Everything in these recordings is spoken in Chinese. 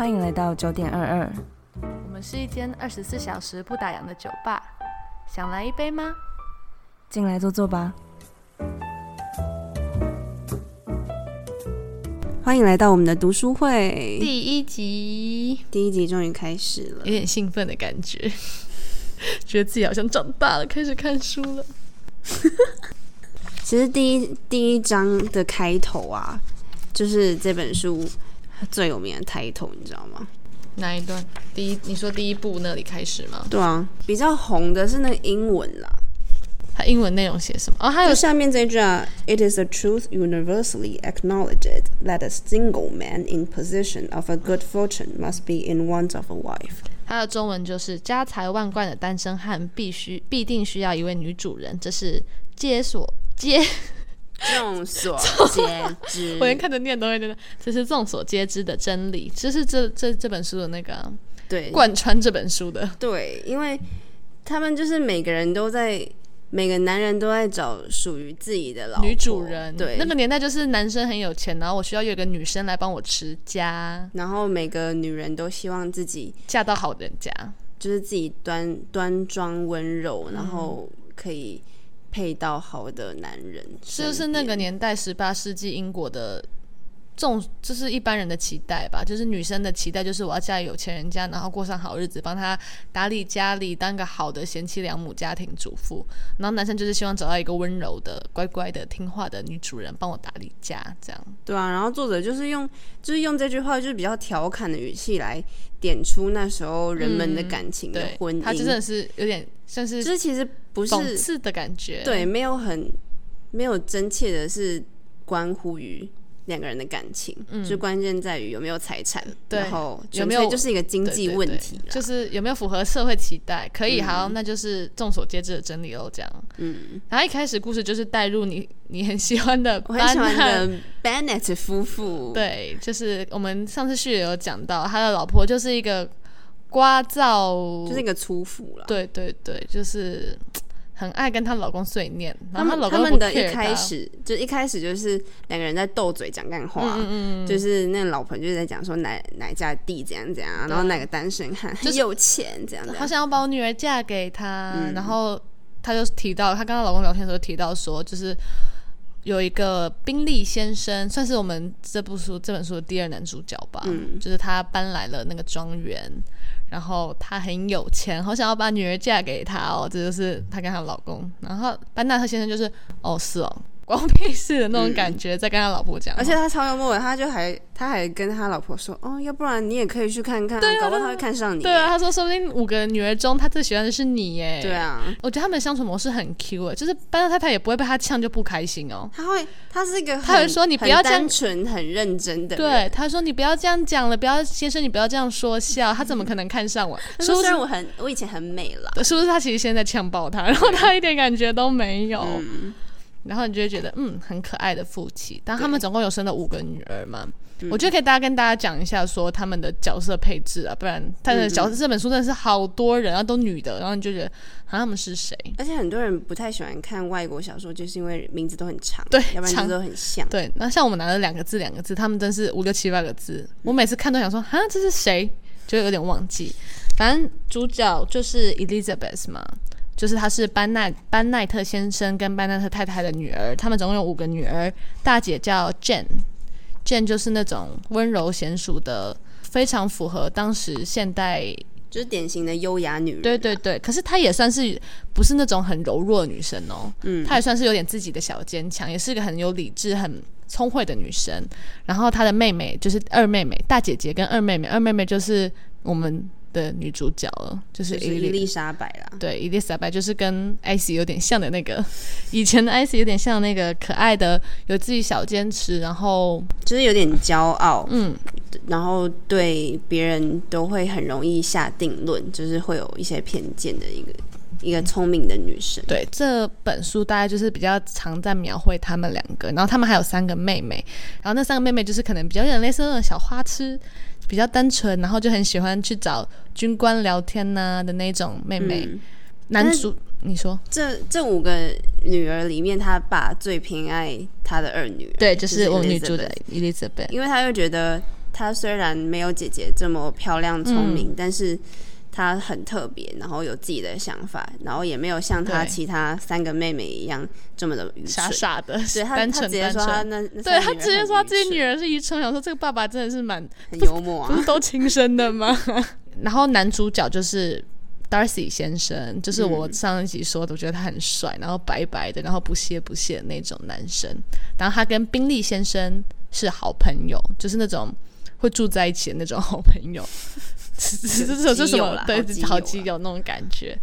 欢迎来到九点二二。我们是一间二十四小时不打烊的酒吧，想来一杯吗？进来坐坐吧。欢迎来到我们的读书会，第一集第一集终于开始了有。点兴奋的感觉，觉得自己好像长大了，开始看书了。其实第一第一章的开头啊，就是这本书最有名的 title，你知道吗？哪一段？第一，你说第一部那里开始吗？对啊，比较红的是那个英文啦。它英文内容写什么？哦，还有下面这一句啊，It is a truth universally acknowledged that a single man in possession of a good fortune must be in want of a wife。它的中文就是家财万贯的单身汉必须必定需要一位女主人，这是皆所皆。众所皆知。我连看着念都会觉得这是众所皆知的真理，这是这这这本书的那个对。贯穿这本书的。对，因为他们就是每个人都在，每个男人都在找属于自己的老女主人，对，那个年代就是男生很有钱，然后我需要有一个女生来帮我持家，然后每个女人都希望自己嫁到好人家。就是自己端端庄温柔，嗯然后可以配到好的男人身边，就是那个年代，十八世纪英国的众，这是一般人的期待吧？就是女生的期待，就是我要嫁有钱人家，然后过上好日子，帮他打理家里，当个好的贤妻良母、家庭主妇。然后男生就是希望找到一个温柔的、乖乖的、听话的女主人，帮我打理家，这样。对啊，然后作者就是用就是用这句话，就是比较调侃的语气来点出那时候人们的感情的婚姻，，他真的是有点像是就是其实不是讽刺的感觉。对，没有很没有真切的是关乎于两个人的感情，嗯就关键在于有没有财产，然后有没有就是一个经济问题就是有没有符合社会期待？可以，好，那就是众所皆知的真理喽。这样，嗯，然后一开始故事就是带入你你很喜欢的 我很喜欢班的 Bennett 夫妇，对，就是我们上次序也有讲到，他的老婆就是一个聒噪，就是一个粗妇了。对对对，就是很爱跟她老公碎念，然后她老公不他们的一开始就一开始就是两个人在斗嘴讲干话，嗯嗯嗯，就是那老婆就是在讲说哪哪家地怎样怎样，然后哪个单身汉很有钱这样这样，好想要把我女儿嫁给他，嗯。然后她就提到，她跟她老公聊天的时候提到说，就是有一个宾利先生，算是我们这部书这本书的第二男主角吧，嗯。就是他搬来了那个庄园，然后他很有钱，好想要把女儿嫁给他哦，这就是她跟她老公，然后班纳特先生就是哦是哦。关我屁事的那种感觉，在跟他老婆讲话，而且他超幽默的，他就还他还跟他老婆说，哦，要不然你也可以去看看、啊，搞不好他会看上你。对啊，他说说不定五个女儿中，他最喜欢的是你耶。对啊，我觉得他们的相处模式很 Q 诶，就是班纳太太也不会被他呛就不开心哦。他会，他是一个很，他会说你不要这样单纯、很认真的。对，他说你不要这样讲了，不要先生你不要这样说笑，他怎么可能看上我？他是不是说虽然我很，我以前很美了，是不是他其实现在呛爆他，然后他一点感觉都没有，嗯，然后你就会觉得嗯很可爱的夫妻。但他们总共有生了五个女儿嘛，嗯我觉得可以大家跟大家讲一下说他们的角色配置啊，不然他的角色这本书真的是好多人，啊都女的，然后你就觉得啊他们是谁？而且很多人不太喜欢看外国小说，就是因为名字都很长，对要不然都很像。对，那像我们拿了两个字两个字，他们真是五六七八个字，我每次看都想说啊这是谁，就有点忘记。反正主角就是 Elizabeth 嘛，就是她是班奈班奈特先生跟班奈特太太的女儿，他们总共有五个女儿，大姐叫 Jane，Jane 就是那种温柔娴熟的，非常符合当时现代就是典型的优雅女人。对对对，可是她也算是不是那种很柔弱的女生哦，嗯她也算是有点自己的小坚强，也是个很有理智、很聪慧的女生。然后她的妹妹就是二妹妹，大姐姐跟二妹妹，二妹妹就是我们的女主角了，就是伊丽丽莎白啦。对，伊丽莎白就是跟艾希有点像的那个，以前的艾希有点像那个可爱的，有自己小坚持，然后就是有点骄傲，嗯，然后对别人都会很容易下定论，就是会有一些偏见的一个一个聪明的女生。对，这本书大概就是比较常在描绘他们两个，然后他们还有三个妹妹，然后那三个妹妹就是可能比较有点类似那种小花痴，比较单纯，然后就很喜欢去找军官聊天呐、的那种妹妹。嗯男主，你说这这五个女儿里面，他爸最偏爱他的二女儿，对，就是我们女主的 Elizabeth。因为他又觉得她虽然没有姐姐这么漂亮聪明，但是她很特别，然后有自己的想法，然后也没有像她其他三个妹妹一样这么的愚蠢。傻傻的，对她，单她直接。说她那，对他直接说他自己女儿是愚蠢，我想说这个爸爸真的是蛮很幽默啊不是，都亲生的吗？然后男主角就是 Darcy 先生，就是我嗯上一集说的，我觉得他很帅，然后白白的，然后不屑不屑的那种男生。然后他跟宾利先生是好朋友，就是那种会住在一起的那种好朋友。这这这这什基友啦？么对好基，友那种感觉。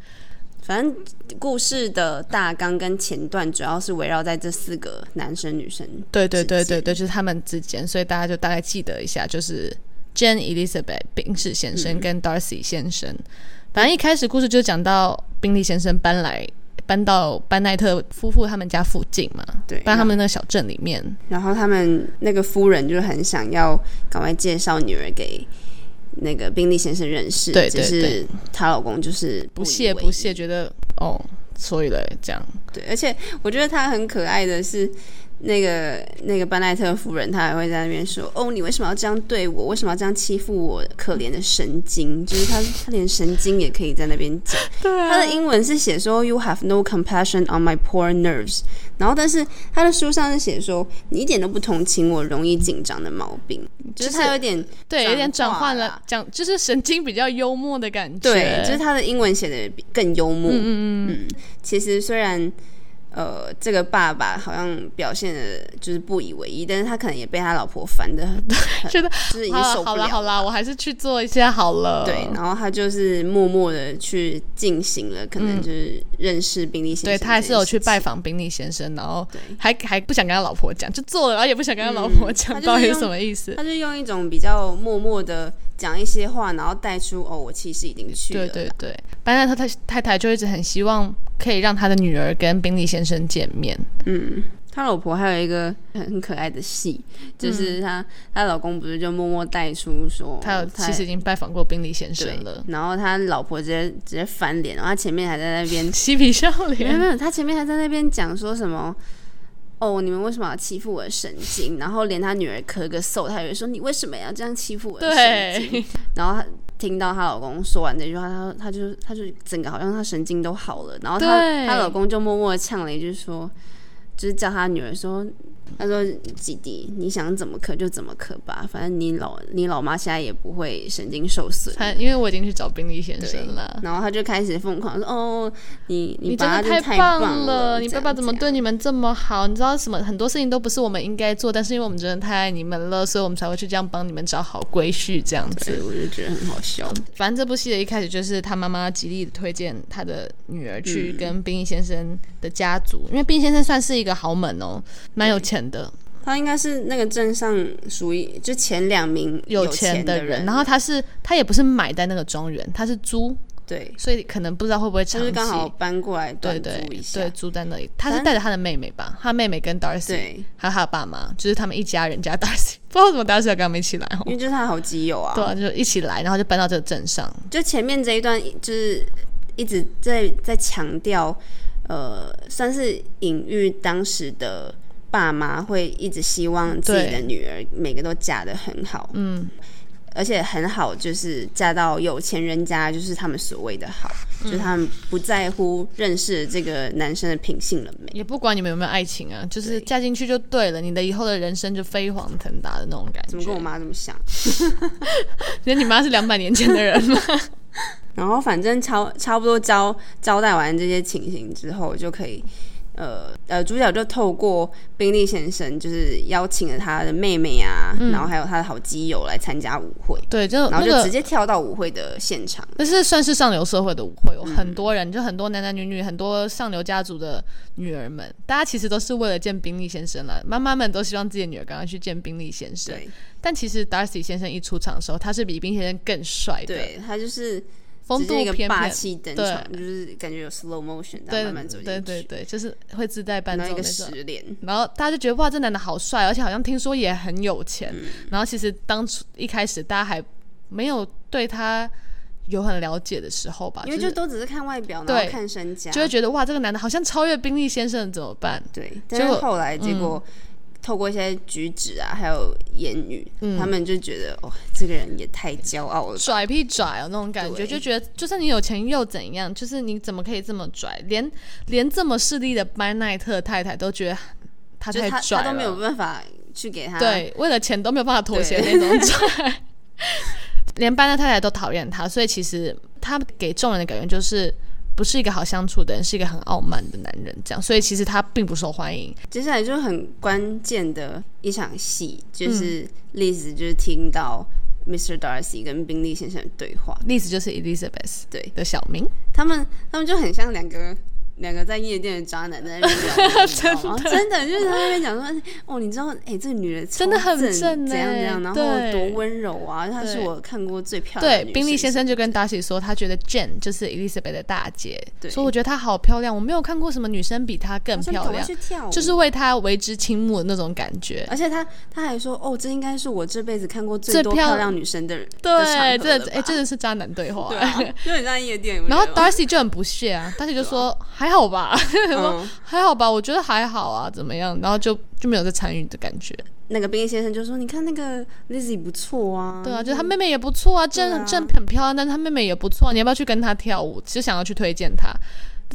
反正故事的大纲跟前段主要是围绕在这四个男生女生。对对对对对，就是他们之间，所以大家就大概记得一下，就是 Jane Elizabeth 宾士先生跟 Darcy 先生。反正一开始故事就讲到宾利先生搬来搬到班奈特夫妇他们家附近嘛，对，搬他们那个小镇里面。然后他们那个夫人就很想要赶快介绍女儿给那个宾利先生认识，对对只是她老公就是不屑不屑，觉得哦，所以嘞这样，对，而且我觉得她很可爱的是。那个那个班奈特夫人，她还会在那边说：“哦，你为什么要这样对我？为什么要这样欺负我可怜的神经？就是她，她连神经也可以在那边讲。对啊她的英文是写说 “You have no compassion on my poor nerves”，然后但是她的书上是写说你一点都不同情我容易紧张的毛病，就是她有一点对，有点转换了啦，讲就是神经比较幽默的感觉，对，就是她的英文写的更幽默。嗯嗯嗯其实虽然呃这个爸爸好像表现的就是不以为意，但是他可能也被他老婆烦的很，觉得就是已经好受不了了好了好啦，我还是去做一下好了。对，然后他就是默默的去进行了，可能就是认识宾利先生、对他还是有去拜。访宾利先生，然后还还不想跟他老婆讲，就做了，然后也不想跟他老婆讲，到底是什么意思？他就用一种比较默默的讲一些话，然后带出哦，我其实已经去了啦。对对对，班奈特太太太就一直很希望可以让他的女儿跟宾利先生见面。嗯，他老婆还有一个很很可爱的戏，就是他她、老公不是就默默带出说他有哦其实已经拜访过宾利先生了，，然后他老婆直接直接翻脸，然后他前面还在那边嬉皮笑没有脸。没有，他前面还在那边讲说什么。哦，你们为什么要欺负我的神经？然后连他女儿咳个嗽，他也会说你为什么要这样欺负我的神经？然后她听到她老公说完这句话，她她就她就整个好像她神经都好了。然后她她老公就默默的呛了一句说，就是叫她女儿说，他说弟弟，你想怎么咳就怎么咳吧，反正你老你老妈现在也不会神经受损。他因为我已经去找宾利先生了。然后他就开始疯狂说：“哦，你你真爸的太棒了，你爸爸怎么对你们这么好？你知道什么？很多事情都不是我们应该做，但是因为我们真的太爱你们了，所以我们才会去这样帮你们找好归序这样子。我就觉得很好笑。反正这部戏的一开始就是他妈妈极力的推荐他的女儿去嗯跟宾利先生的家族，因为宾利先生算是一个豪门哦，蛮有钱的，他应该是那个镇上属于就前两名有钱钱的人，然后他是他也不是买在那个庄园，他是租，对，所以可能不知道会不会他长期是刚好搬过来短对对对租在那里。他是带着他的妹妹吧，他妹妹跟 Darcy 对，还有他的爸妈，就是他们一家人加 Darcy，不知道为什么 Darcy 要跟他们一起来哦因。为就是他好基友啊。对啊，就一起来，然后就搬到这个镇上。就前面这一段就是一直在在强调，呃，算是隐喻当时的爸妈会一直希望自己的女儿每个都嫁得很好，嗯，而且很好，就是嫁到有钱人家，就是他们所谓的好，嗯就是他们不在乎认识这个男生的品性了没。也不管你们有没有爱情啊，就是嫁进去就对了，你的以后的人生就飞黄腾达的那种感觉。怎么跟我妈这么像？觉得你妈是两百年前的人吗？然后反正差差不多交交代完这些情形之后，就可以，呃呃，主角就透过宾利先生，就是邀请了他的妹妹啊，然后还有他的好基友来参加舞会，对，就然后就直。接跳到舞会的现场。那是算是上流社会的舞会，有嗯很多人，就很多男男女女，很多上流家族的女儿们，大家其实都是为了见宾利先生了，妈妈们都希望自己的女儿赶快去见宾利先生。对但其实 Darcy 先生一出场的时候，他是比宾先生更帅的，对，他就是风度翩翩，气登对场，就是感觉有 slow motion，对慢慢走进去，对对对，就是会自带伴然后一个奏那种。十连，然后大家就觉得哇，这男的好帅，而且好像听说也很有钱。嗯然后其实当初一开始大家还没有对他有很了解的时候吧，因为就就是都只是看外表，然对后看身家，就会觉得哇，这个男的好像超越宾利先生，怎么办？对。但是后来结果透过一些举止啊，还有言语，嗯他们就觉得哇，这个人也太骄傲了吧。拽屁拽哦那种感觉，就觉得就算你有钱又怎样？就是你怎么可以这么拽？连连这么势利的班奈特太太都觉得他太拽了，他都没有办法去给他，对，为了钱都没有办法妥协那种拽。连班奈太太都讨厌他，所以其实他给众人的感觉就是不是一个好相处的人，是一个很傲慢的男人，这样。所以其实他并不受欢迎。接下来就很关键的一场戏，嗯就是丽子就是听到 Mr. Darcy 跟宾利先生的对话，例子就是 Elizabeth 对的小名，他们他们就很像两个。两个在夜店的渣男在那边聊天？真的就是他在那边讲说，哦，你知道，哎、这个女人真的很正正怎样欸怎样，然后对多温柔啊，她是我看过最漂亮的对，宾利先生生就跟 Darcy 说，他觉得 Jane 就是 Elizabeth 的大姐，对说我觉得她好漂亮，我没有看过什么女生比她更漂亮，就是为她为之倾慕的那种感觉。而且他他还说，哦，这应该是我这辈子看过最多漂亮女生的人对，这合了吧哎真的是渣男对话。对啊，就很像夜店。然后觉得 Darcy 就很不屑啊，Darcy 就说还好吧，嗯，还好吧，我觉得还好啊，怎么样？然后就就没有再参与的感觉。那个冰先生就说，你看那个 Lizzy 不错啊，对啊，就是他妹妹也不错啊，真真很漂亮，但是他妹妹也不错，你要不要去跟她跳舞？就想要去推荐她。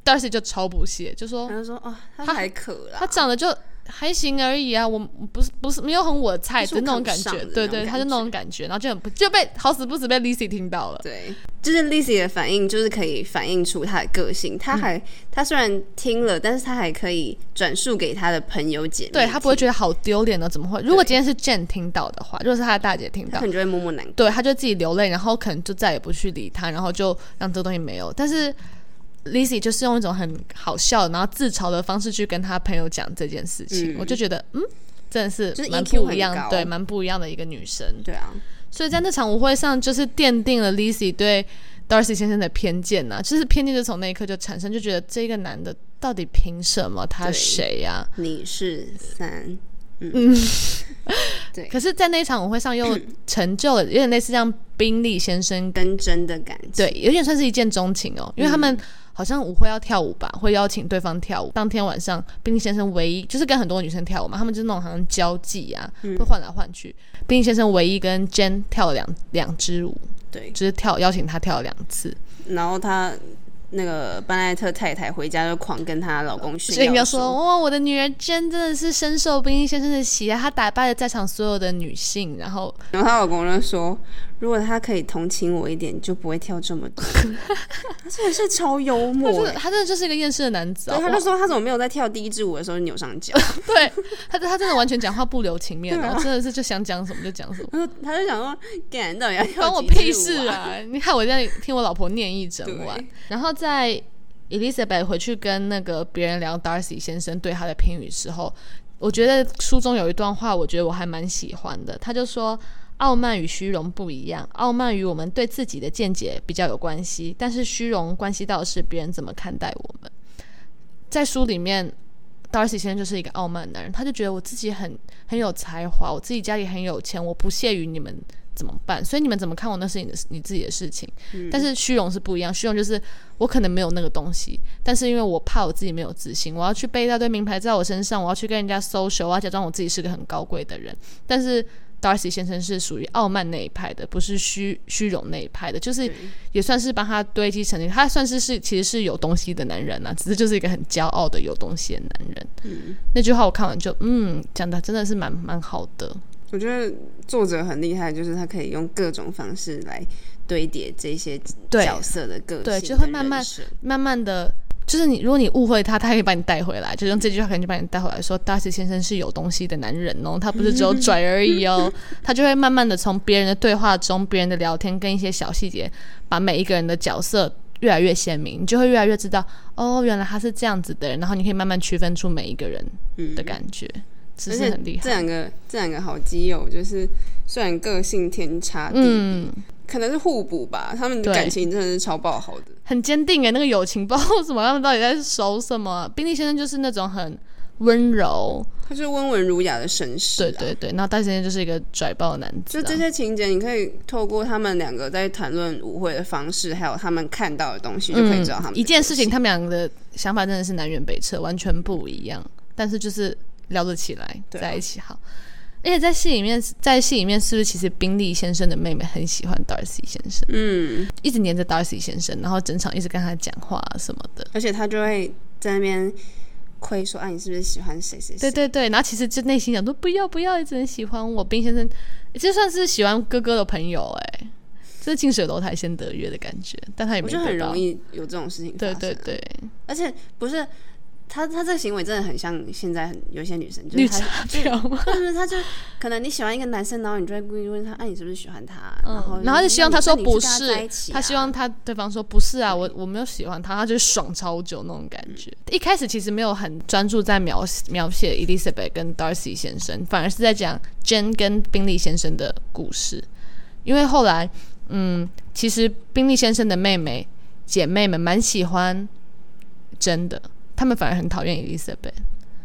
Darcy 就超不屑，就说他就说，哦，他他还可啦，她长得就还行而已啊，我不是不是没有很我的菜的那种感觉，对对，他就那种感觉，然后就很不就被好死不死被 Lizzy 听到了。对，就是 Lizzy 的反应，就是可以反映出她的个性。她还，嗯她虽然听了，但是她还可以转述给她的朋友姐妹，对他不会觉得好丢脸的，怎么会？如果今天是 Jane 听到的话，如果是他的大姐听到她可，能就会默默难过。对，他就自己流泪，然后可能就再也不去理他，然后就让这个东西没有。但是 Lizzy 就是用一种很好笑，然后自嘲的方式去跟他朋友讲这件事情，嗯。我就觉得，嗯，真的是蛮不一样，对，蛮不一样的一个女生。对啊，所以在那场舞会上，就是奠定了 Lizzy 对 Darcy 先生的偏见呐、就是偏见就从那一刻就产生，就觉得这个男的到底凭什么？他对谁呀、你是三，嗯，对。可是，在那场舞会上又成就了，有点类似像宾利先生跟真的感情。对，有点算是一见钟情哦，因为他们好像舞会要跳舞吧，会邀请对方跳舞。当天晚上，宾利先生唯一就是跟很多女生跳舞嘛，他们就是那种好像交际啊，会换来换去。宾利先生唯一跟 Jen 跳了两两支舞，对，就是跳邀请他跳了两次，然后她那个班奈特太太回家就狂跟她老公炫所以你要耀说哇，我的女儿 Jen 真的是深受宾利先生的喜爱，她打败了在场所有的女性，然后然后她老公就说，如果她可以同情我一点，就不会跳这么多。他真的是超幽他真默欸。的他真的就是一个厌世的男子啊！对，他就说他怎么没有在跳第一支舞的时候扭上脚？对他他真的完全讲话不留情面，然后真的是就想讲什么就讲什么。他就想说，干到底要跳关我屁事啊！啊！你看我在听我老婆念一整晚，然后在 Elizabeth 回去跟那个别人聊 Darcy 先生对他的评语时候，我觉得书中有一段话，我觉得我还蛮喜欢的。他就说：“傲慢与虚荣不一样，傲慢与我们对自己的见解比较有关系，但是虚荣关系到的是别人怎么看待我们。”在书里面。Darcy 先生就是一个傲慢男人，他就觉得我自己很很有才华，我自己家里很有钱，我不屑于你们怎么办？所以你们怎么看我，那是你的你自己的事情。但是虚荣是不一样，虚荣就是我可能没有那个东西，但是因为我怕我自己没有自信，我要去背一大堆名牌在我身上，我要去跟人家 social，我要假装我自己是个很高贵的人。但是 Darcy 先生是属于傲慢那一派的，不是虚虚荣那一派的，就是也算是帮他堆积成绩，他算是是其实是有东西的男人啊，只是就是一个很骄傲的有东西的男人。嗯，那句话我看完就嗯，讲的真的是蛮蛮好的。我觉得作者很厉害，就是他可以用各种方式来堆叠这些角色的个性对跟就会慢慢慢慢的，就是你如果你误会他，他可以把你带回来，就用这句话可能就把你带回来说，Darcy 先生是有东西的男人哦，他不是只有 拽而已哦，他就会慢慢的从别人的对话中、别人的聊天跟一些小细节，把每一个人的角色。越来越鲜明，你就会越来越知道哦，原来他是这样子的人，然后你可以慢慢区分出每一个人嗯的感觉，只而且是很厉害。这两个这两个好基友，就是虽然个性天差地别，嗯，可能是互补吧，他们的感情真的是超爆好的。很坚定诶，那个友情不知道为什么他们到底在熟什么。宾利先生就是那种很温柔，他就是温文儒雅的绅士、啊，对对对，然后戴先生就是一个拽爆的男子、啊，就这些情节，你可以透过他们两个在谈论舞会的方式，还有他们看到的东西，就可以知道他们嗯一件事情，他们两个的想法真的是南辕北辙，完全不一样。但是就是聊得起来，在一起好。而且在戏里面，在戏里面是不是其实宾利先生的妹妹很喜欢 Darcy 先生，嗯，一直黏着 Darcy 先生，然后整场一直跟他讲话什么的。而且他就会在那边亏说，啊，你是不是喜欢谁谁谁？对对对，然后其实就内心想说不要不要，一直很喜欢我。宾先生就算是喜欢哥哥的朋友、哎，这是近水楼台先得月的感觉，但他也我觉得很容易有这种事情对。对对，而且不是他，他这个行为真的很像现在很有些女生，就绿是他茶婊吗？对对对，他就可能你喜欢一个男生，然后你就会故意问他，哎、你是不是喜欢他？然后嗯，然后就希望他说不是，他希望他对方说不是啊，我我没有喜欢他，他就爽超久那种感觉。一开始其实没有很专注在描描写 Elizabeth 跟 Darcy 先生，反而是在讲 Jane 跟宾利先生的故事。因为后来，嗯，其实宾利先生的妹妹姐妹们蛮喜欢真的，他们反而很讨厌 Elizabeth。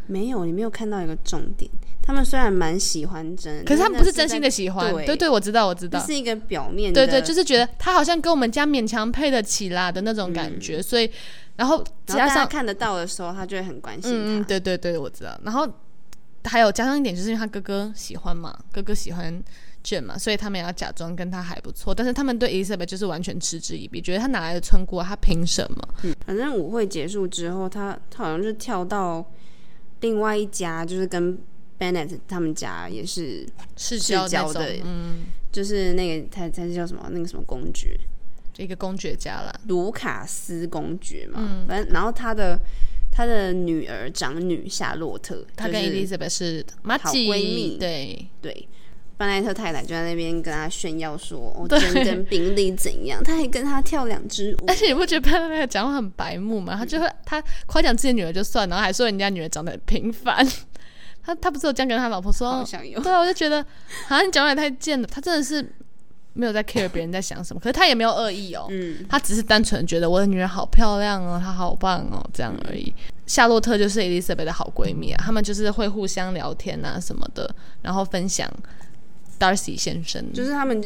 没有，你没有看到一个重点。他们虽然蛮喜欢真，可是他们不是真心的的喜欢，对对对，我知道我知道，这是一个表面的，对对，就是觉得他好像跟我们家勉强配得起啦的那种感觉，所以然后加上看得到的时候，他就会很关心嗯，对对对，我知道。然后还有加上一点，就是因为他哥哥喜欢嘛，哥哥喜欢 Jane 嘛，所以他们也要假装跟他还不错。但是他们对 Elizabeth 就是完全嗤之以鼻，觉得他哪来的村姑啊？他凭什么？嗯反正舞会结束之后，他他好像是跳到另外一家，就是跟 Bennett 他们家也是，世世交的，嗯，就是那个他他是叫什么那个什么公爵，就一个公爵家啦。卢卡斯公爵嘛。嗯反正然后他的他的女儿长女夏洛特，他跟 Elizabeth 是妈好吉闺蜜对，对。班奈特太太就在那边跟他炫耀说：“我，真跟宾利怎样？”他还跟他跳两支舞而，且你不觉得潘那个讲话很白目吗？他就会他夸奖自己女儿就算，然后还说人家女儿长得很平凡。他他不是有这样跟他老婆说。对啊，我就觉得好像你讲话也太贱了。他真的是没有在 care 别人在想什么，可是他也没有恶意哦，嗯，他只是单纯觉得我的女儿好漂亮哦，她好棒哦，这样而已。夏洛特就是 Elizabeth 的好闺蜜啊，她们就是会互相聊天啊什么的，然后分享 Darcy 先生，就是他们，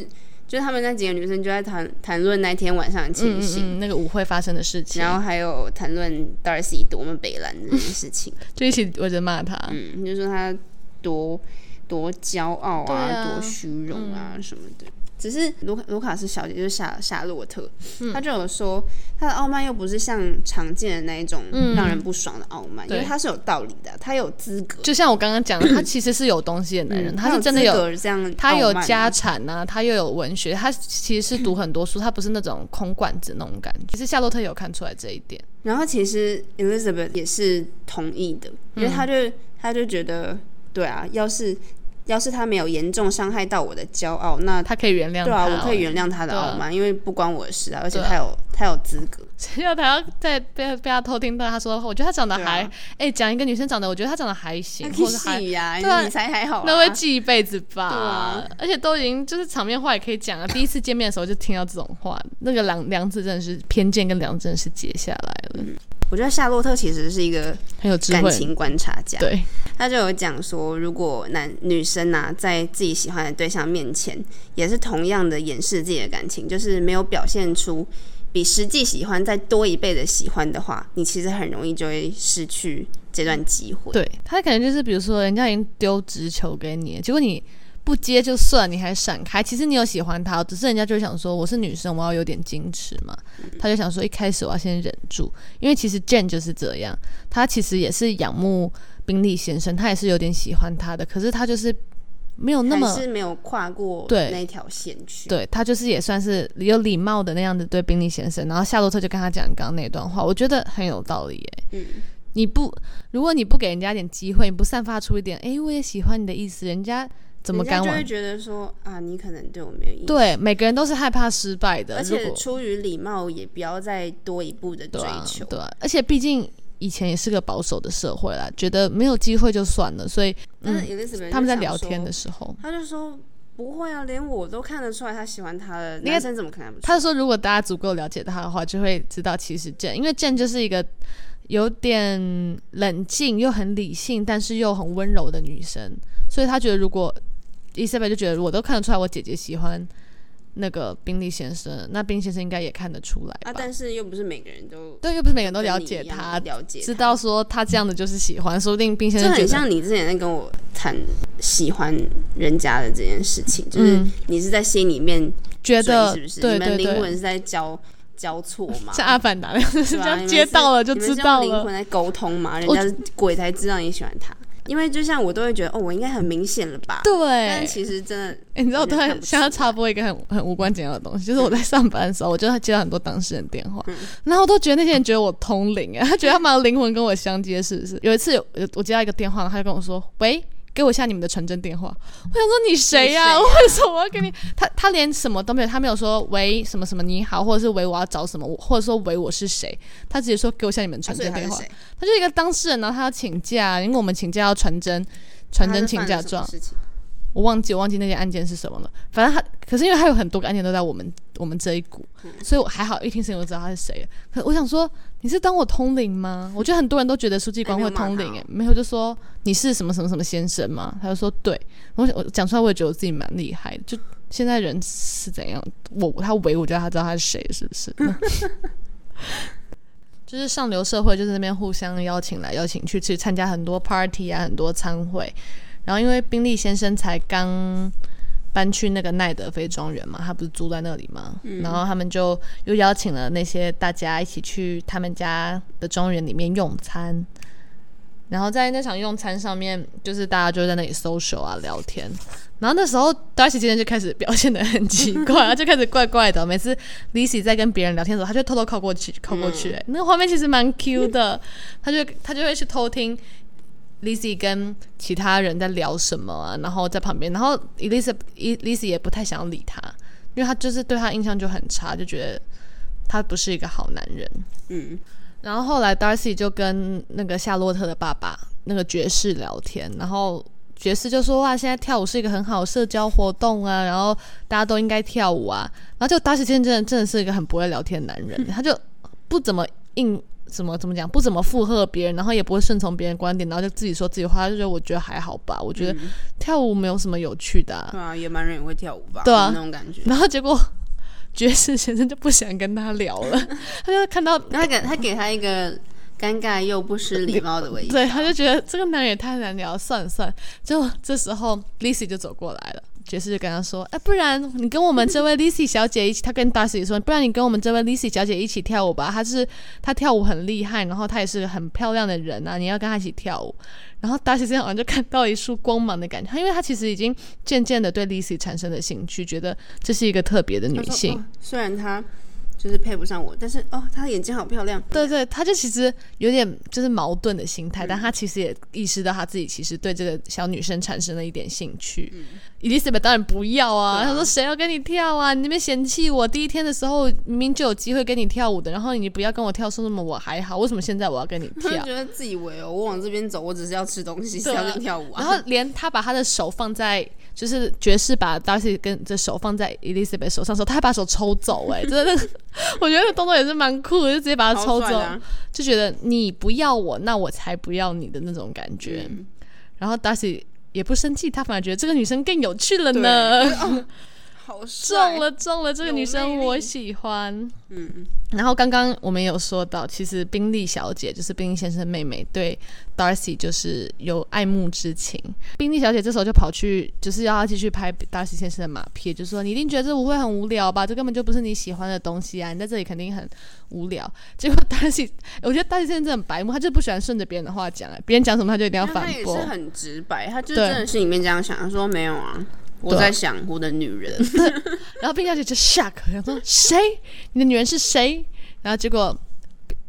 就是他们那几个女生就在谈谈论那天晚上情形，嗯那个舞会发生的事情，然后还有谈论 Darcy 多么北蓝这件事情。就一起我就骂他。嗯，就说他多多骄傲啊，啊多虚荣啊、什么的。只是卢卡卢卡斯小姐就是夏夏洛特，嗯。她就有说她的傲慢又不是像常见的那一种嗯。让人不爽的傲慢，因为对她是有道理的，她有资格，就像我刚刚讲的，他其实是有东西的男人，嗯他是真的有，有这样，他有家，产呐、他又有文学，他其实是读很多书，他不是那种空罐子那种感觉。其实夏洛特有看出来这一点，然后其实 Elizabeth 也是同意的，因为她就她就觉得，对啊，要是要是他没有严重伤害到我的骄傲，那他可以原谅他、对啊，哦。我可以原谅他的傲慢，因为不关我的事啊，而且他有他有资格。谁要他要再被被他偷听到他说，我觉得他长得还，哎、讲一个女生长得，我觉得他长得还行，那可以或者还。戏呀，对啊你才还好啊，那会记一辈子吧，对啊而且都已经就是场面话也可以讲了。第一次见面的时候就听到这种话，那个梁梁子真的是偏见跟梁子真的是结下来了，我觉得夏洛特其实是一个很有。感情观察家，对，他就有讲说，如果男女生啊在自己喜欢的对象面前，也是同样的掩饰自己的感情，就是没有表现出比实际喜欢再多一倍的喜欢的话，你其实很容易就会失去这段机会。对他感觉就是比如说人家已经丢直球给你，结果你不接就算，你还闪开。其实你有喜欢他，只是人家就想说我是女生，我要有点矜持嘛。他就想说一开始我要先忍住，因为其实 Jane 就是这样，他其实也是仰慕宾利先生，他也是有点喜欢他的，可是他就是没有那么是没有跨过对那条线去。对他就是也算是有礼貌的那样子对宾利先生，然后夏洛特就跟他讲刚刚那段话，我觉得很有道理耶。嗯，你不，如果你不给人家点机会，你不散发出一点，诶，我也喜欢你的意思，人家怎么敢往人家就会？觉得说啊，你可能对我没有意思。对，每个人都是害怕失败的，而且出于礼貌，也不要再多一步的追对啊求。对啊，而且毕竟以前也是个保守的社会啦，觉得没有机会就算了，所以他们在聊天的时候，他就说不会啊，连我都看得出来他喜欢他的男生怎么可能？他说如果大家足够了解他的话，就会知道其实 Jane，因为 Jane 就是一个有点冷静又很理性，但是又很温柔的女生，所以他觉得如果 Isabel 就觉得我都看得出来我姐姐喜欢那个宾利先生，那宾利先生应该也看得出来啊，吧？但是又不是每个人都对，又不是每个人都了解他，了解知道说他这样的就是喜欢，说不定宾先生觉得很像你之前在跟我谈喜欢人家的这件事情，就是嗯你是在心里面觉得是不是？对你们对对，灵魂是在交交错嘛？像阿凡达那样，接到了就知道了灵魂。在沟通嘛？人家鬼才知道你喜欢他，因为就像我都会觉得哦，我应该很明显了吧？对但，其实真的，哎、你知道我突然想要插播一个很很无关紧要的东西，就是我在上班的时候，我就会接到很多当事人电话，嗯然后我都觉得那些人觉得我通灵，哎，他觉得他们的灵魂跟我相接，是不是？有一次有有我接到一个电话，他就跟我说：“喂。”给我一下你们的传真电话。我想说你谁呀、为什么我要给你？他他连什么都没有，他没有说喂什么什么你好，或者是喂我要找什么，或者说喂我是谁，他直接说给我一下你们啊传真电话。他就一个当事人，然后他要请假，因为我们请假要传真，传真请假状。我忘记我忘记那件案件是什么了。反正他，可是因为他有很多个案件都在我们我们这一股，嗯所以我还好一听声音我就知道他是谁了。可我想说，你是当我通灵吗？我觉得很多人都觉得书记官会通灵、诶，没有就说你是什么什么什么先生吗？他就说对。我想我讲出来，我也觉得我自己蛮厉害的。就现在人是怎样，我他围我觉得他知道他是谁，是不是？就是上流社会，就是那边互相邀请来邀请去，去参加很多 party 啊，很多餐会。然后因为宾利先生才刚搬去那个奈德菲庄园嘛，他不是住在那里嘛，然后他们就又邀请了那些大家一起去他们家的庄园里面用餐。然后在那场用餐上面，就是大家就在那里 social 啊聊天。然后那时候 Darcy 今天就开始表现的很奇怪，他就开始怪怪的。每次 Lizzy 在跟别人聊天的时候，他就偷偷靠过去，靠过去、欸那个画面其实蛮 Q 的。他就他就会去偷听 Lizzy 跟其他人在聊什么啊，然后在旁边，然后 Elisa Lizzy 也不太想理他，因为他就是对他印象就很差，就觉得他不是一个好男人。嗯，然后后来 Darcy 就跟那个夏洛特的爸爸那个爵士聊天，然后爵士就说哇，现在跳舞是一个很好的社交活动啊，然后大家都应该跳舞啊。然后就 Darcy 先生真的真的是一个很不会聊天的男人，他就不怎么应怎么怎么讲，不怎么附和别人，然后也不会顺从别人观点，然后就自己说自己话，就觉得我觉得还好吧，我觉得跳舞没有什么有趣的、啊。对啊，野蛮人也会跳舞吧？对啊那种感觉。然后结果爵士先生就不想跟他聊了，他就看到他给他给他一个尴尬又不失礼貌的微笑。对，他就觉得这个男人也太难聊，算了算了。结果这时候 Lizzy 就走过来了，爵士就跟他说：“哎，不然你跟我们这位 Lissy 小姐一起，他跟达西说，不然你跟我们这位 Lissy 小姐一起跳舞吧。她是她跳舞很厉害，然后她也是很漂亮的人啊，你要跟她一起跳舞。”然后 Darcy 这样好像就看到一束光芒的感觉，因为他其实已经渐渐的对 Lissy 产生了兴趣，觉得这是一个特别的女性。虽然他就是配不上我，但是哦，她的眼睛好漂亮。对对，他就其实有点就是矛盾的心态，但他其实也意识到他自己其实对这个小女生产生了一点兴趣。Elizabeth 当然不要啊，她说谁要跟你跳啊？你那边嫌弃我，第一天的时候明明就有机会跟你跳舞的，然后你不要跟我跳，说什么我还好，为什么现在我要跟你跳？觉得自以为哦，我往这边走，我只是要吃东西，是对啊要跟跳舞啊。然后连他把他的手放在，就是爵士把 Darcy 跟这手放在 Elizabeth 手上的时候，他还把手抽走、哎，真的，我觉得那动作也是蛮酷的，就直接把他抽走。就觉得你不要我，那我才不要你的那种感觉。嗯然后 Darcy 也不生气，他反而觉得这个女生更有趣了呢。哦好中了中了，这个女生我喜欢。嗯，然后刚刚我们有说到，其实宾利小姐就是宾利先生的妹妹，对 Darcy 就是有爱慕之情。宾利小姐这时候就跑去，就是要他继续拍 Darcy 先生的马屁，就说你一定觉得这舞会很无聊吧？这根本就不是你喜欢的东西啊！你在这里肯定很无聊。结果 Darcy，我觉得 Darcy 先生真的很白目，他就不喜欢顺着别人的话讲，别人讲什么他就一定要那他也反驳是。很直白，他就是真的心里面这样想，他说没有啊，我在想我的女人。然后冰小姐就 shock，想说谁？你的女人是谁？然后结果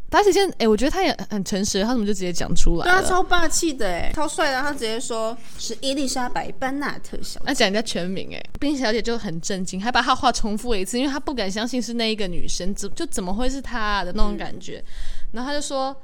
达喜现在，哎，我觉得他也很诚实，他怎么就直接讲出来对啊，超霸气的哎，超帅的。他直接说是伊丽莎白·班纳特小姐。那讲人家全名，哎，冰小姐就很震惊，还把她话重复了一次，因为她不敢相信是那一个女生，怎就怎么会是她的那种感觉。然后她就说：“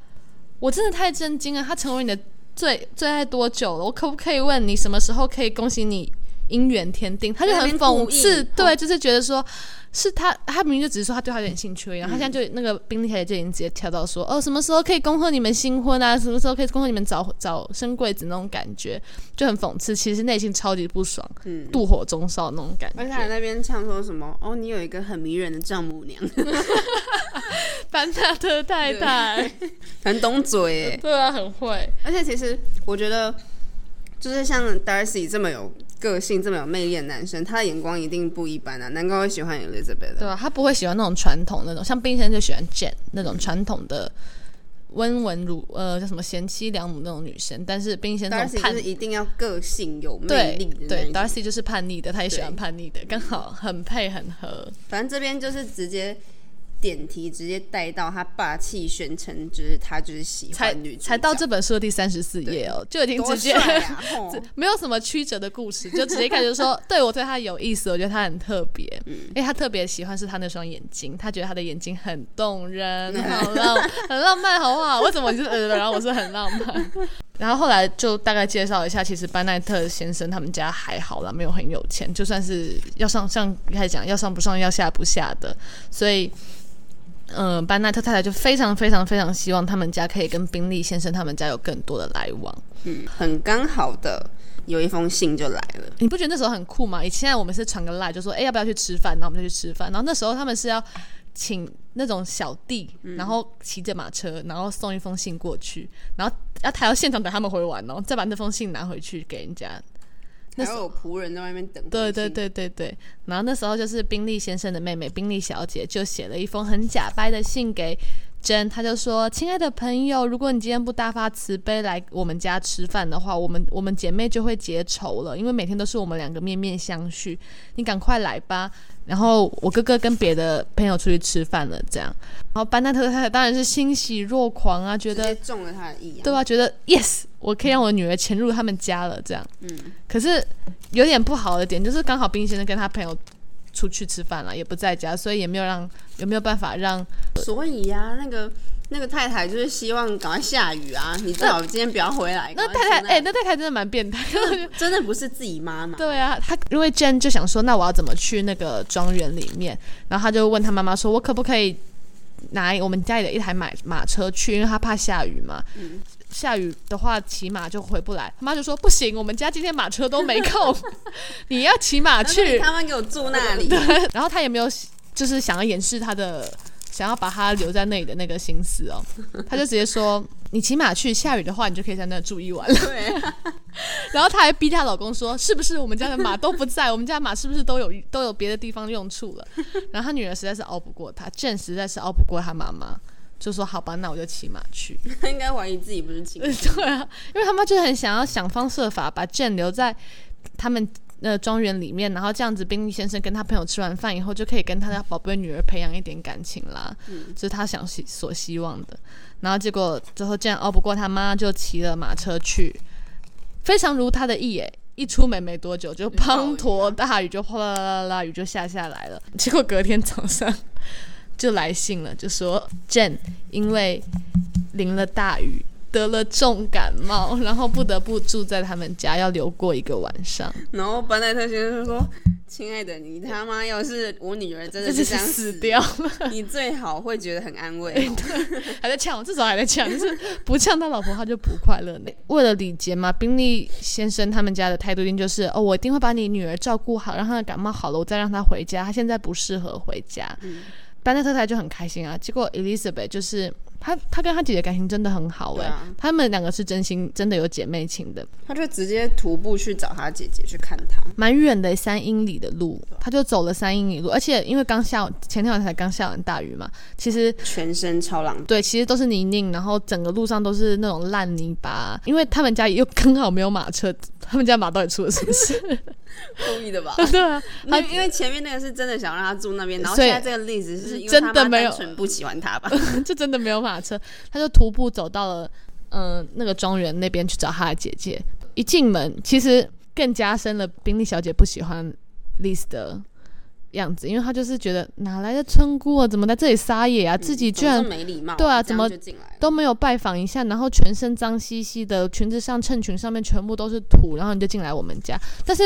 我真的太震惊了，她成为你的最最爱多久了？我可不可以问你什么时候可以恭喜你姻缘天定，他就很讽刺，对，就是觉得说。是他，他明明就只是说他对他有点兴趣而已，然后他现在就那个宾利小姐就已经直接跳到说，哦，什么时候可以恭贺你们新婚啊？什么时候可以恭贺你们早早生贵子那种感觉，就很讽刺，其实内心超级不爽，嗯，妒火中烧那种感觉而且还在。那边唱说什么哦，你有一个很迷人的丈母娘，班纳特太太，很懂嘴。对啊，很会，而且其实我觉得，就是像 Darcy 这么有个性、这么有魅力的男生，他的眼光一定不一般啊，难怪会喜欢 Elizabeth 的。对啊，他不会喜欢那种传统那种，像冰先生就喜欢 Jane 那种传统的温文儒呃叫什么贤妻良母那种女生，但是冰先生那 Darcy 种叛就是一定要个性有魅力对，Darcy 就是叛逆的，他也喜欢叛逆的，刚好很配很合。反正这边就是直接点题，直接带到他霸气宣称，就是他就是喜才欢女主角才到这本书的第三十四页哦，就已经直接啊！没有什么曲折的故事，就直接开始说，对我对他有意思，我觉得他很特别，嗯因为他特别喜欢是他那双眼睛，他觉得他的眼睛很动人，好浪，很浪漫，好不好？为什么你是呃，然后我是很浪漫。然后后来就大概介绍一下，其实班奈特先生他们家还好啦，没有很有钱，就算是要上像一开始讲要上不上要下不下的，所以嗯，班奈特太太就非常非常非常希望他们家可以跟宾利先生他们家有更多的来往。嗯，很刚好的有一封信就来了。你不觉得那时候很酷吗？以前我们是传个赖，就说哎、要不要去吃饭，然后我们就去吃饭。然后那时候他们是要请那种小弟，然后骑着马车，然后送一封信过去，然后要他要现场等他们回完哦，再把那封信拿回去给人家。那还有仆人在外面等。对对，对对对，然后那时候就是宾利先生的妹妹宾利小姐就写了一封很假掰的信给珍，她就说：“亲爱的朋友，如果你今天不大发慈悲来我们家吃饭的话，我们我们姐妹就会结仇了，因为每天都是我们两个面面相觑，你赶快来吧。”然后我哥哥跟别的朋友出去吃饭了，这样，然后班纳特太太当然是欣喜若狂啊，觉得接中了他的意啊。对吧？觉得 yes，我可以让我的女儿潜入他们家了，这样。嗯，可是有点不好的点就是，刚好冰先生跟他朋友出去吃饭了，也不在家，所以也没有让有没有办法让所以呀、那个那个太太就是希望赶快下雨啊，你最好今天不要回来。那太太哎、那太太真的蛮变态。真的不是自己妈妈。对啊，她因为 Jen 就想说，那我要怎么去那个庄园里面？然后她就问她妈妈说，我可不可以拿我们家里的一台马马车去？因为她怕下雨嘛。嗯下雨的话，骑马就回不来。他妈就说不行，我们家今天马车都没空，你要骑马去。他妈给我住那里。然后他也没有就是想要掩饰他的想要把他留在那里的那个心思哦，他就直接说：“你骑马去，下雨的话你就可以在那住一晚了。对，” 然后她还逼她老公说：“是不是我们家的马都不在？我们家马是不是都有都有别的地方用处了？”然后他女儿实在是熬不过他，Jane 实在是熬不过他妈妈，就说：“好吧，那我就骑马去。”他应该怀疑自己不是亲生。对啊，因为他妈就很想要想方设法把 Jane 留在他们呃庄园里面，然后这样子，宾利先生跟他朋友吃完饭以后，就可以跟他的宝贝女儿培养一点感情啦。嗯这是他想希所希望的。然后结果最后这样熬不过他妈，就骑了马车去，非常如他的意诶。一出门没多久，就滂沱大雨，就哗啦啦啦啦，雨就下下来了。结果隔天早上就来信了，就说 Jane 因为淋了大雨，得了重感冒，然后不得不住在他们家，要留过一个晚上。然后班奈特先生说：“亲爱的，你他妈要是我女儿真的就是是这样死掉了，你最好会觉得很安慰哦。还在呛我，至少还在呛，就是不呛他老婆，他就不快乐呢。为了礼节嘛，宾利先生他们家的态度一定就是哦，我一定会把你女儿照顾好，让她的感冒好了，我再让她回家。她现在不适合回家。嗯班奈特太太就很开心啊。结果 Elizabeth 就是她，她跟她姐姐感情真的很好哎、对啊她们两个是真心真的有姐妹情的。她就直接徒步去找她姐姐去看她。蛮远的，三英里的路，她就走了三英里路，而且因为刚下前天晚上才刚下完大雨嘛，其实全身超狼，对，其实都是泥泞，然后整个路上都是那种烂泥巴，因为他们家又刚好没有马车，他们家马到底出了什么事？故意的吧？对啊，因为因为前面那个是真的想让他住那边，然后现在这个例子是真的没有不喜欢他吧？就真的没有马车，他就徒步走到了嗯、那个庄园那边去找他的姐姐。一进门，其实更加深了宾利小姐不喜欢 Liz 的样子，因为他就是觉得哪来的村姑啊，怎么在这里撒野啊？自己居然没礼貌，对啊怎么？都没有拜访一下，然后全身脏兮兮的，裙子上衬裙上面全部都是土，然后你就进来我们家。但是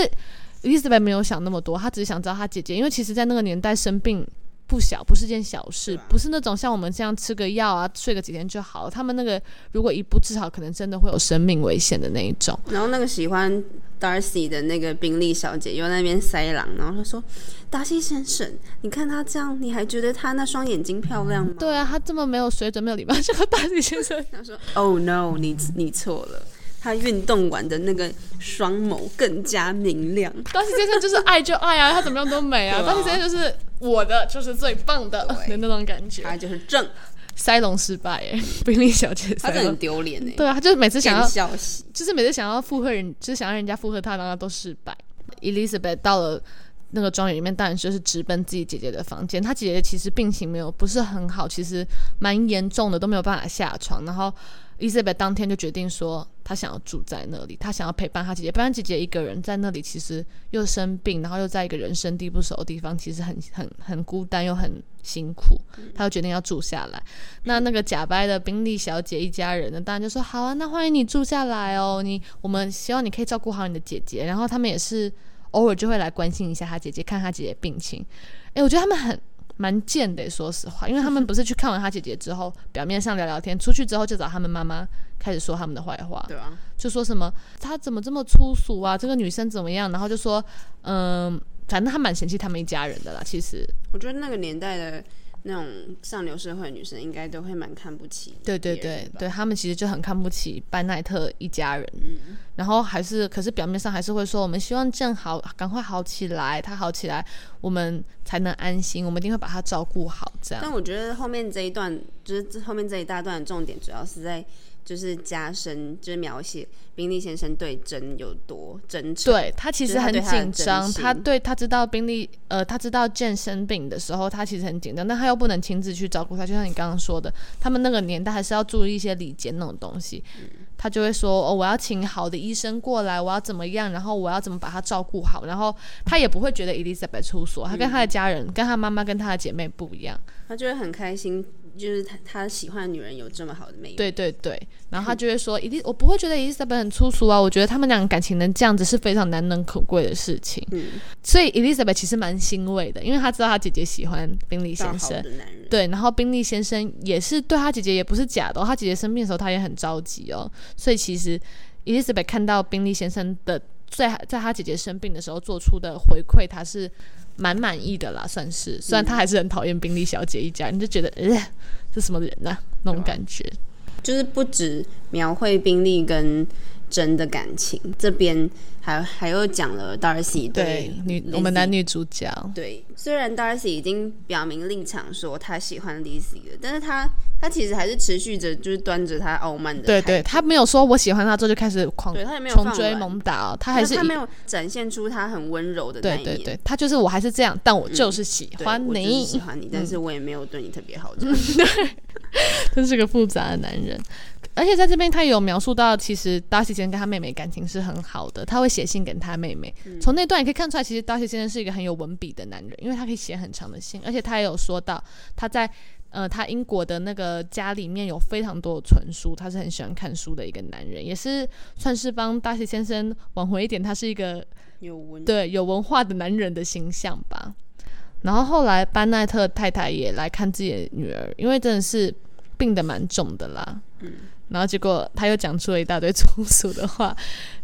Elizabeth 没有想那么多，她只是想知道她姐姐，因为其实，在那个年代生病不小，不是件小事，不是那种像我们这样吃个药啊，睡个几天就好了。他们那个如果一不治好，可能真的会有生命危险的那一种。然后那个喜欢 Darcy 的那个宾利小姐又在那边塞狼，然后她说：“达西先生，你看他这样，你还觉得他那双眼睛漂亮吗？”对啊，他这么没有水准、没有礼貌，这个达西先生。他说：“Oh no，你你错了。”他运动完的那个双眸更加明亮。达西先生就是爱就爱啊，他怎么样都美啊。达西先生就是我的，就是最棒的的那种感觉。他就是正。塞隆失败哎，宾利小姐，她很丢脸哎。对啊，他就是每次想要，就是每次想要附和人，就是想让人家附和他，然后都失败。Elizabeth 到了那个庄园里面，当然就是直奔自己姐姐的房间。她姐姐其实病情没有不是很好，其实蛮严重的，都没有办法下床。然后。伊莎贝当天就决定说，她想要住在那里，她想要陪伴她姐姐。不然姐姐一个人在那里，其实又生病，然后又在一个人生地不熟的地方，其实很很很孤单又很辛苦。她就决定要住下来。那那个假掰的宾利小姐一家人呢，当然就说好啊，那欢迎你住下来哦。你我们希望你可以照顾好你的姐姐。然后他们也是偶尔就会来关心一下她姐姐，看她姐姐病情。诶，我觉得他们很。蛮贱的，说实话，因为他们不是去看完他姐姐之后，表面上聊聊天，出去之后就找他们妈妈开始说他们的坏话，对啊，就说什么他怎么这么粗俗啊，这个女生怎么样，然后就说，嗯，反正他蛮嫌弃他们一家人的啦。其实我觉得那个年代的。那种上流社会的女生应该都会蛮看不起，对对对对，他们其实就很看不起班奈特一家人，嗯，然后还是可是表面上还是会说，我们希望正好赶快好起来，他好起来，我们才能安心，我们一定会把他照顾好，这样。但我觉得后面这一段，就是后面这一大段的重点，主要是在。就是加深，就是描写宾利先生对真有多真诚。对他其实很紧张，他对他知道宾利，呃，他知道健生病的时候，他其实很紧张，但他又不能亲自去照顾他。就像你刚刚说的，他们那个年代还是要注意一些礼节那种东西。他就会说：“哦，我要请好的医生过来，我要怎么样？然后我要怎么把他照顾好？然后他也不会觉得 Elizabeth 出所，他跟他的家人，跟他妈妈，跟他的姐妹不一样，他就会很开心。”就是他他喜欢的女人有这么好的魅力，对对对，然后他就会说，一定我不会觉得伊丽莎白很粗俗啊，我觉得他们两个感情能这样子是非常难能可贵的事情。嗯，所以伊丽莎白其实蛮欣慰的，因为她知道她姐姐喜欢宾利先生，对，然后宾利先生也是对她姐姐也不是假的，她姐姐生病的时候她也很着急哦，所以其实伊丽莎白看到宾利先生的在在她姐姐生病的时候做出的回馈，他是。蛮满意的啦，算是。虽然他还是很讨厌宾利小姐一家，你就觉得，呃，这什么人呢？那种感觉。就是不止描绘宾利跟真的感情，这边还还又讲了 Darcy 对女我们男女主角。对，虽然 Darcy 已经表明立场说他喜欢 Lizzie 了，但是他。他其实还是持续着，就是端着他傲慢的。对对，他没有说我喜欢他之后就开始狂，对他也没有穷追猛打，他还是他没有展现出他很温柔的那一面。对对对，他就是我还是这样，但我就是喜欢你，喜欢你，但是我也没有对你特别好。对，真是个复杂的男人。而且在这边，他有描述到，其实达西先生跟他妹妹感情是很好的，他会写信给他妹妹。从那段也可以看出来，其实达西先生是一个很有文笔的男人，因为他可以写很长的信，而且他也有说到他在。呃，他英国的那个家里面有非常多的存书，他是很喜欢看书的一个男人，也是算是帮大西先生挽回一点，他是一个有文对有文化的男人的形象吧。然后后来班奈特太太也来看自己的女儿，因为真的是病得蛮重的啦。嗯，然后结果他又讲出了一大堆粗俗的话，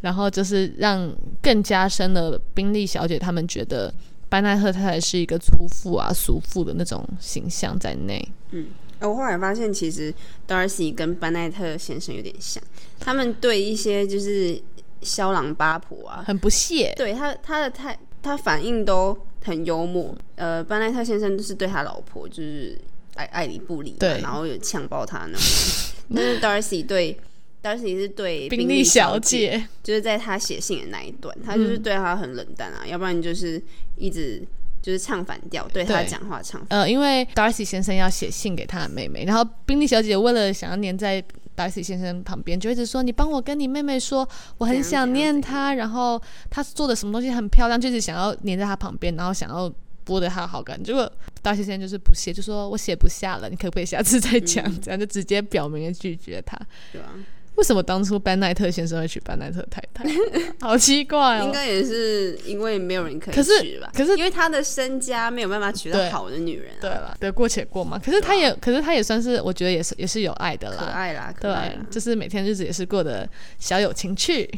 然后就是让更加深了宾利小姐他们觉得。班奈特太太是一个粗妇啊、俗妇的那种形象在内。嗯，我后来发现，其实 Darcy 跟班奈特先生有点像，他们对一些就是肖郎八婆啊，很不屑。对他，他的太，他反应都很幽默。呃，班奈特先生就是对他老婆就是爱爱理不理，对，然后有呛爆他那种。但是 Darcy 对。Darcy 是对宾利小姐，就是在他写信的那一段，他就是对他很冷淡啊，要不然就是一直就是唱反调，对他讲话唱。呃，因为 Darcy 先生要写信给他的妹妹，然后宾利小姐为了想要黏在 Darcy 先生旁边，就一直说：“你帮我跟你妹妹说，我很想念她，然后她做的什么东西很漂亮，就是想要黏在她旁边，然后想要博得他的好感。”结果 Darcy 先生就是不写，就说我写不下了，你可不可以下次再讲？这样就直接表明了拒绝他，对啊。为什么当初班奈特先生会娶班奈特太太？好奇怪哦。应该也是因为没有人可以娶吧？可是因为他的身家没有办法娶到好的女人、啊，对了，得过且过嘛。可是他也，可是他也算是，我觉得也是也是有爱的啦。可爱啦，可爱对，。就是每天日子也是过得小有情趣。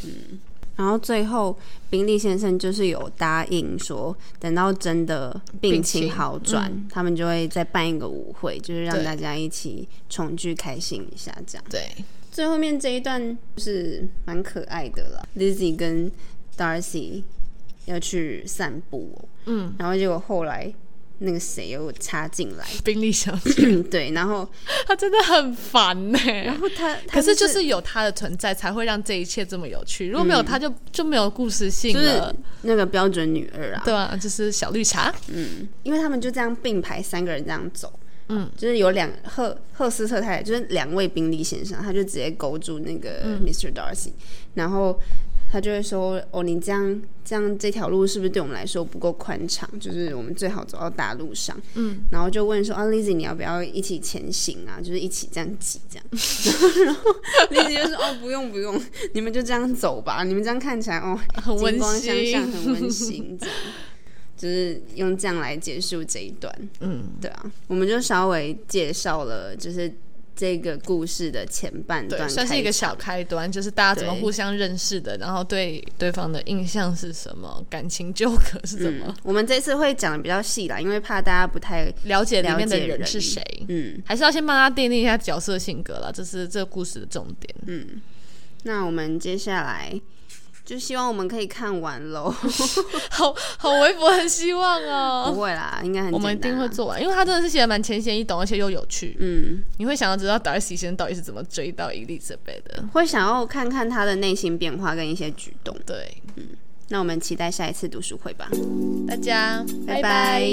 然后最后，宾利先生就是有答应说，等到真的病情好转，他们就会再办一个舞会，就是让大家一起重聚开心一下这样。对，最后面这一段是蛮可爱的啦，Lizzie 跟 Darcy 要去散步、哦，嗯，然后结果后来那个谁又插进来，宾利小姐，对，然后 她真的很烦呢、然后他，他可是就是有她的存在，才会让这一切这么有趣。如果没有她，就就没有故事性就是了。那个标准女二啊，对啊，就是小绿茶。嗯，因为他们就这样并排三个人这样走，嗯，就是有两赫赫斯特太太，就是两位宾利先生，他就直接勾住那个 Mr. Darcy，、然后他就会说：“哦，你这样这样这条路是不是对我们来说不够宽敞？就是我们最好走到大路上。”嗯，然后就问说：“啊，Lizzie，你要不要一起前行啊？就是一起这样挤这样。”然后 Lizzie 就说：“哦，不用不用，你们就这样走吧。你们这样看起来哦，很温馨向，很温馨，这样。”就是用这样来结束这一段，嗯，对啊，我们就稍微介绍了，就是这个故事的前半段对，算是一个小开端，就是大家怎么互相认识的，然后对对方的印象是什么，感情纠葛是什么，嗯。我们这次会讲的比较细啦，因为怕大家不太，了解里面的人人是谁。嗯还是要先帮他奠定一下角色性格了，这是这个故事的重点。嗯。那我们接下来就希望我们可以看完喽，好好微博很希望哦不哦，会啦，应该很我们一定会。做完，因为他真的是写的蛮浅显易懂，而且又有趣。嗯，你会想要知道 Darcy 先生到底是怎么追到 Elizabeth 的？会想要看看他的内心变化跟一些举动。对，那我们期待下一次读书会吧，大家拜拜